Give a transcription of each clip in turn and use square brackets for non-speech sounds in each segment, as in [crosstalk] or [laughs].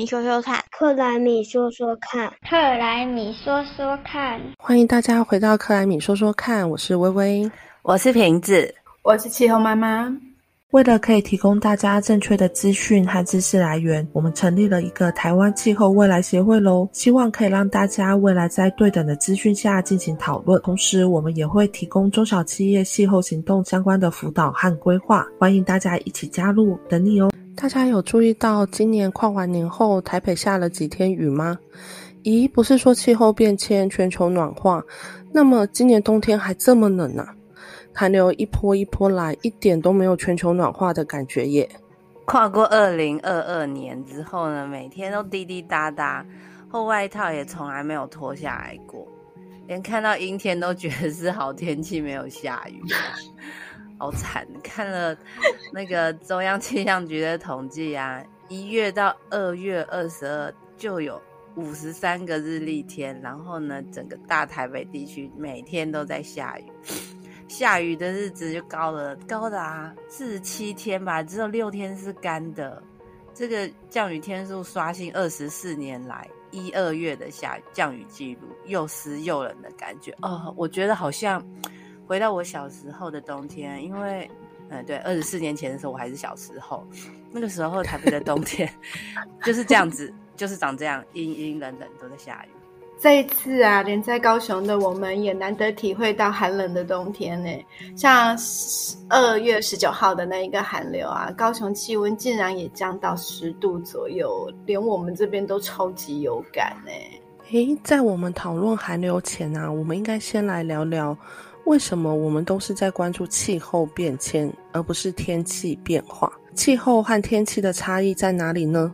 米说说看，克莱米说说看，克莱米说说看，欢迎大家回到克莱米说说看，我是微微，我是瓶子，我是气候妈妈。为了可以提供大家正确的资讯和知识来源，我们成立了一个台湾气候未来协会喽。希望可以让大家未来在对等的资讯下进行讨论。同时，我们也会提供中小企业气候行动相关的辅导和规划，欢迎大家一起加入，等你哦。大家有注意到今年跨完年后，台北下了几天雨吗？咦，不是说气候变迁、全球暖化，那么今年冬天还这么冷呢？寒流一波一波来，一点都没有全球暖化的感觉耶。跨过二零二二年之后呢，每天都滴滴答答，厚外套也从来没有脱下来过，连看到阴天都觉得是好天气，没有下雨，好惨。看了那个中央气象局的统计啊，一月到二月二十二就有五十三个日历天，然后呢，整个大台北地区每天都在下雨。下雨的日子就高了，高达四十七天吧，只有六天是干的。这个降雨天数刷新二十四年来一二月的下降雨记录，又湿又冷的感觉。哦，我觉得好像回到我小时候的冬天，因为，嗯，对，二十四年前的时候我还是小时候，那个时候台北的冬天 [laughs] 就是这样子，就是长这样，阴阴冷冷都在下雨。这一次啊，连在高雄的我们也难得体会到寒冷的冬天呢。像二月十九号的那一个寒流啊，高雄气温竟然也降到十度左右，连我们这边都超级有感呢。诶，在我们讨论寒流前啊，我们应该先来聊聊，为什么我们都是在关注气候变迁，而不是天气变化？气候和天气的差异在哪里呢？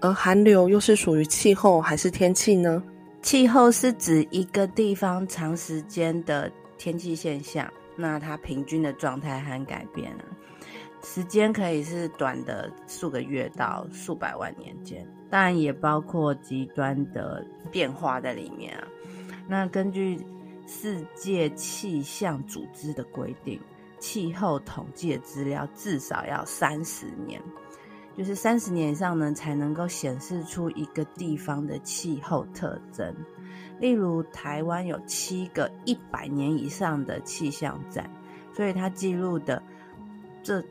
而寒流又是属于气候还是天气呢？气候是指一个地方长时间的天气现象，那它平均的状态和改变啊，时间可以是短的数个月到数百万年间，当然也包括极端的变化在里面啊。那根据世界气象组织的规定，气候统计的资料至少要三十年。就是三十年以上呢，才能够显示出一个地方的气候特征。例如，台湾有七个一百年以上的气象站，所以它记录的这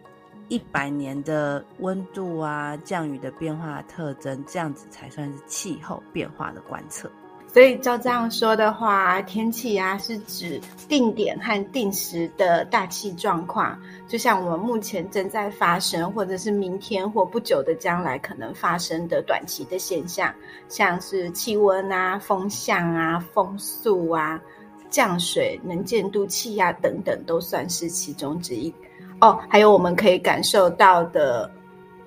一百年的温度啊、降雨的变化特征，这样子才算是气候变化的观测。所以照这样说的话，天气啊是指定点和定时的大气状况，就像我们目前正在发生，或者是明天或不久的将来可能发生的短期的现象，像是气温啊、风向啊、风速啊、降水能见度、气压等等，都算是其中之一。哦，还有我们可以感受到的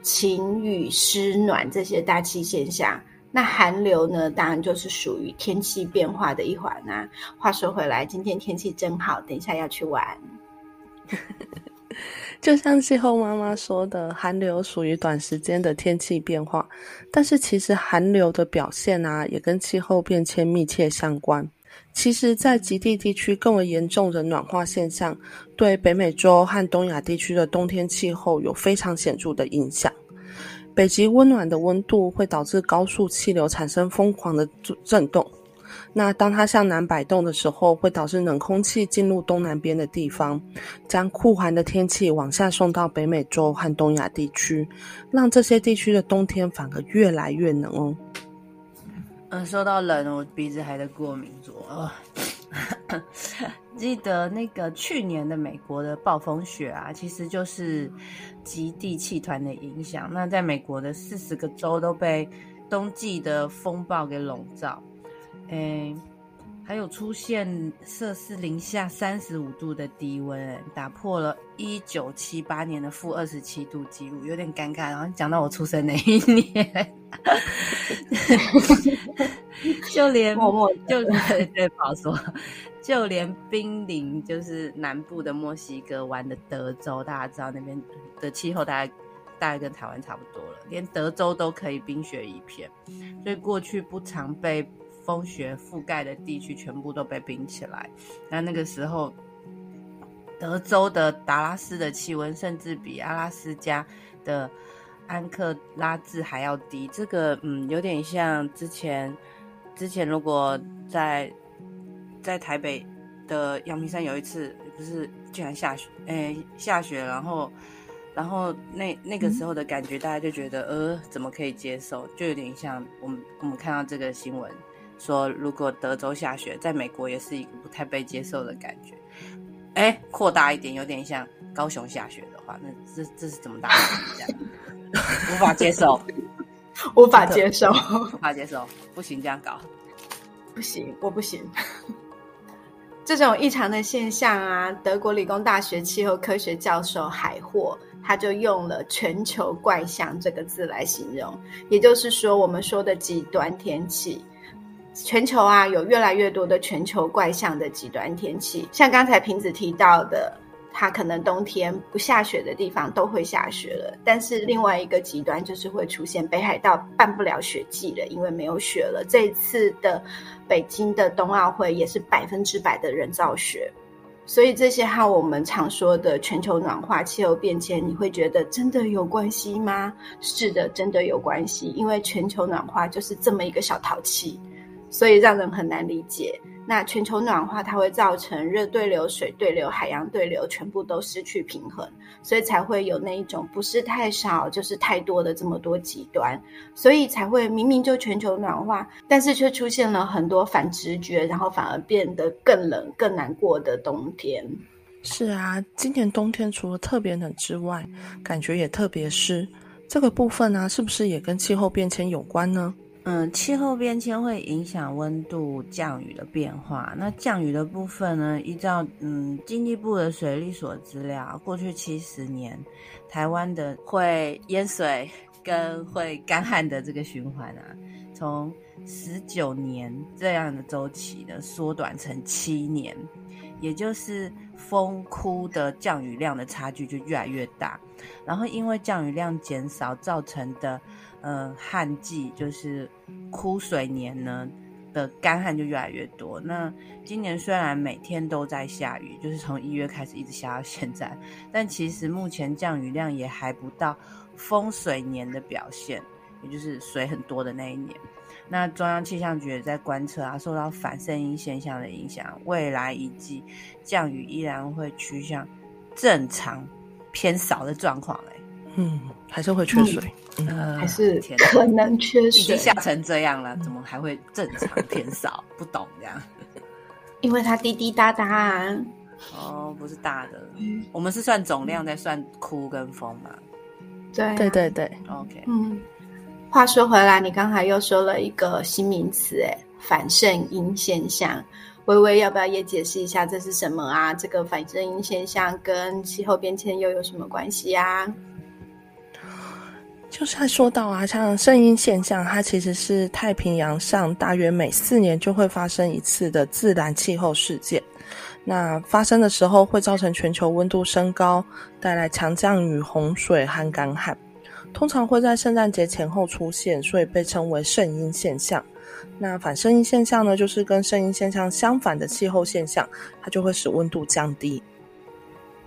晴雨湿暖这些大气现象。那寒流呢？当然就是属于天气变化的一环啊。话说回来，今天天气真好，等一下要去玩。[laughs] 就像气候妈妈说的，寒流属于短时间的天气变化，但是其实寒流的表现啊，也跟气候变迁密切相关。其实，在极地地区更为严重的暖化现象，对北美洲和东亚地区的冬天气候有非常显著的影响。北极温暖的温度会导致高速气流产生疯狂的震动，那当它向南摆动的时候，会导致冷空气进入东南边的地方，将酷寒的天气往下送到北美洲和东亚地区，让这些地区的冬天反而越来越冷哦。嗯，说到冷，我鼻子还在过敏着啊。[laughs] 记得那个去年的美国的暴风雪啊，其实就是极地气团的影响。那在美国的四十个州都被冬季的风暴给笼罩，诶，还有出现摄氏零下三十五度的低温，打破了一九七八年的负二十七度记录，有点尴尬。然后讲到我出生那一年，就连默默就对不好说。就连濒临就是南部的墨西哥湾的德州，大家知道那边的气候大概大概跟台湾差不多了，连德州都可以冰雪一片，所以过去不常被风雪覆盖的地区全部都被冰起来。那那个时候，德州的达拉斯的气温甚至比阿拉斯加的安克拉治还要低。这个嗯，有点像之前之前如果在在台北的阳明山有一次，不是竟然下雪，哎，下雪，然后然后那那个时候的感觉，大家就觉得呃，怎么可以接受？就有点像我们我们看到这个新闻。说如果德州下雪，在美国也是一个不太被接受的感觉。哎，扩大一点，有点像高雄下雪的话，那这这是怎么大？无法接受，[laughs] 无法接受，无法接受，不行，这样搞，[laughs] 不行，我不行。这种异常的现象啊，德国理工大学气候科学教授海霍他就用了“全球怪象”这个字来形容，也就是说，我们说的极端天气。全球啊，有越来越多的全球怪象的极端天气，像刚才瓶子提到的，它可能冬天不下雪的地方都会下雪了。但是另外一个极端就是会出现北海道办不了雪季了，因为没有雪了。这一次的北京的冬奥会也是百分之百的人造雪，所以这些和我们常说的全球暖化、气候变迁，你会觉得真的有关系吗？是的，真的有关系，因为全球暖化就是这么一个小淘气。所以让人很难理解。那全球暖化它会造成热对流、水对流、海洋对流全部都失去平衡，所以才会有那一种不是太少就是太多的这么多极端，所以才会明明就全球暖化，但是却出现了很多反直觉，然后反而变得更冷、更难过的冬天。是啊，今年冬天除了特别冷之外，感觉也特别湿。这个部分呢，是不是也跟气候变迁有关呢？嗯，气候变迁会影响温度、降雨的变化。那降雨的部分呢？依照嗯经济部的水利所资料，过去七十年，台湾的会淹水跟会干旱的这个循环啊，从十九年这样的周期呢，缩短成七年，也就是风枯的降雨量的差距就越来越大。然后因为降雨量减少造成的。嗯，旱季就是枯水年呢的干旱就越来越多。那今年虽然每天都在下雨，就是从一月开始一直下到现在，但其实目前降雨量也还不到丰水年的表现，也就是水很多的那一年。那中央气象局也在观测啊，受到反声音现象的影响，未来一季降雨依然会趋向正常偏少的状况。哎，嗯，还是会缺水。还是可能缺水，已经下成这样了，怎么还会正常 [laughs] 偏少？不懂这样，因为它滴滴答答。哦，不是大的，我们是算总量在算枯跟风嘛？对对对对，OK。嗯，话说回来，你刚才又说了一个新名词，哎，反圣音现象。微微要不要也解释一下这是什么啊？这个反圣音现象跟气候变迁又有什么关系呀？就是他说到啊，像声音现象，它其实是太平洋上大约每四年就会发生一次的自然气候事件。那发生的时候会造成全球温度升高，带来强降雨、洪水和干旱。通常会在圣诞节前后出现，所以被称为圣婴现象。那反声音现象呢，就是跟声音现象相反的气候现象，它就会使温度降低。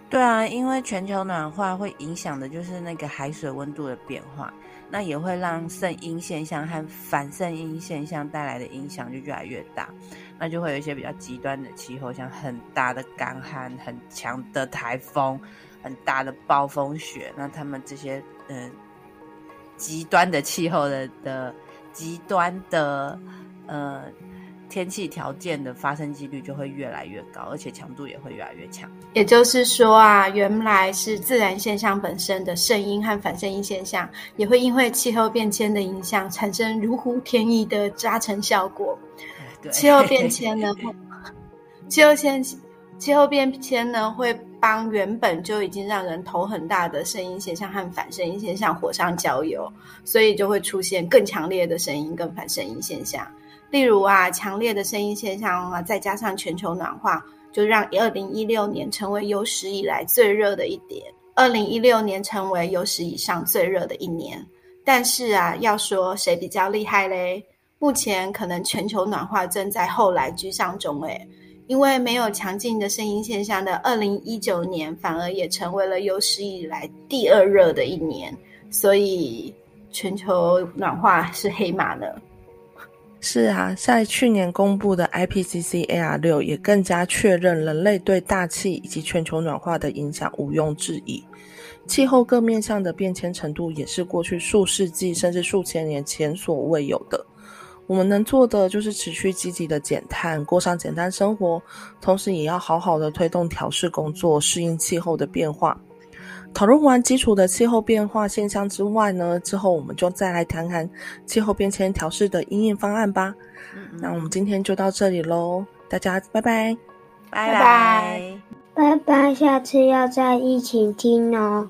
对啊，因为全球暖化会影响的就是那个海水温度的变化，那也会让圣婴现象和反圣婴现象带来的影响就越来越大，那就会有一些比较极端的气候，像很大的干旱、很强的台风、很大的暴风雪，那他们这些嗯极端的气候的的极端的呃。天气条件的发生几率就会越来越高，而且强度也会越来越强。也就是说啊，原来是自然现象本身的声音和反声音现象，也会因为气候变迁的影响，产生如虎添翼的加成效果。气候变迁呢，[laughs] 气候迁气候变迁呢，会帮原本就已经让人头很大的声音现象和反声音现象火上浇油，所以就会出现更强烈的声音跟反声音现象。例如啊，强烈的声音现象啊，再加上全球暖化，就让二零一六年成为有史以来最热的一点。二零一六年成为有史以上最热的一年。但是啊，要说谁比较厉害嘞？目前可能全球暖化正在后来居上中诶，因为没有强劲的声音现象的二零一九年，反而也成为了有史以来第二热的一年。所以全球暖化是黑马呢。是啊，在去年公布的 IPCC AR 六也更加确认人类对大气以及全球暖化的影响毋庸置疑。气候各面向的变迁程度也是过去数世纪甚至数千年前所未有的。我们能做的就是持续积极的减碳，过上简单生活，同时也要好好的推动调试工作，适应气候的变化。讨论完基础的气候变化现象之外呢，之后我们就再来谈谈气候变迁调试的应应方案吧。那我们今天就到这里喽，大家拜拜，拜拜，拜拜，下次要再一起听哦。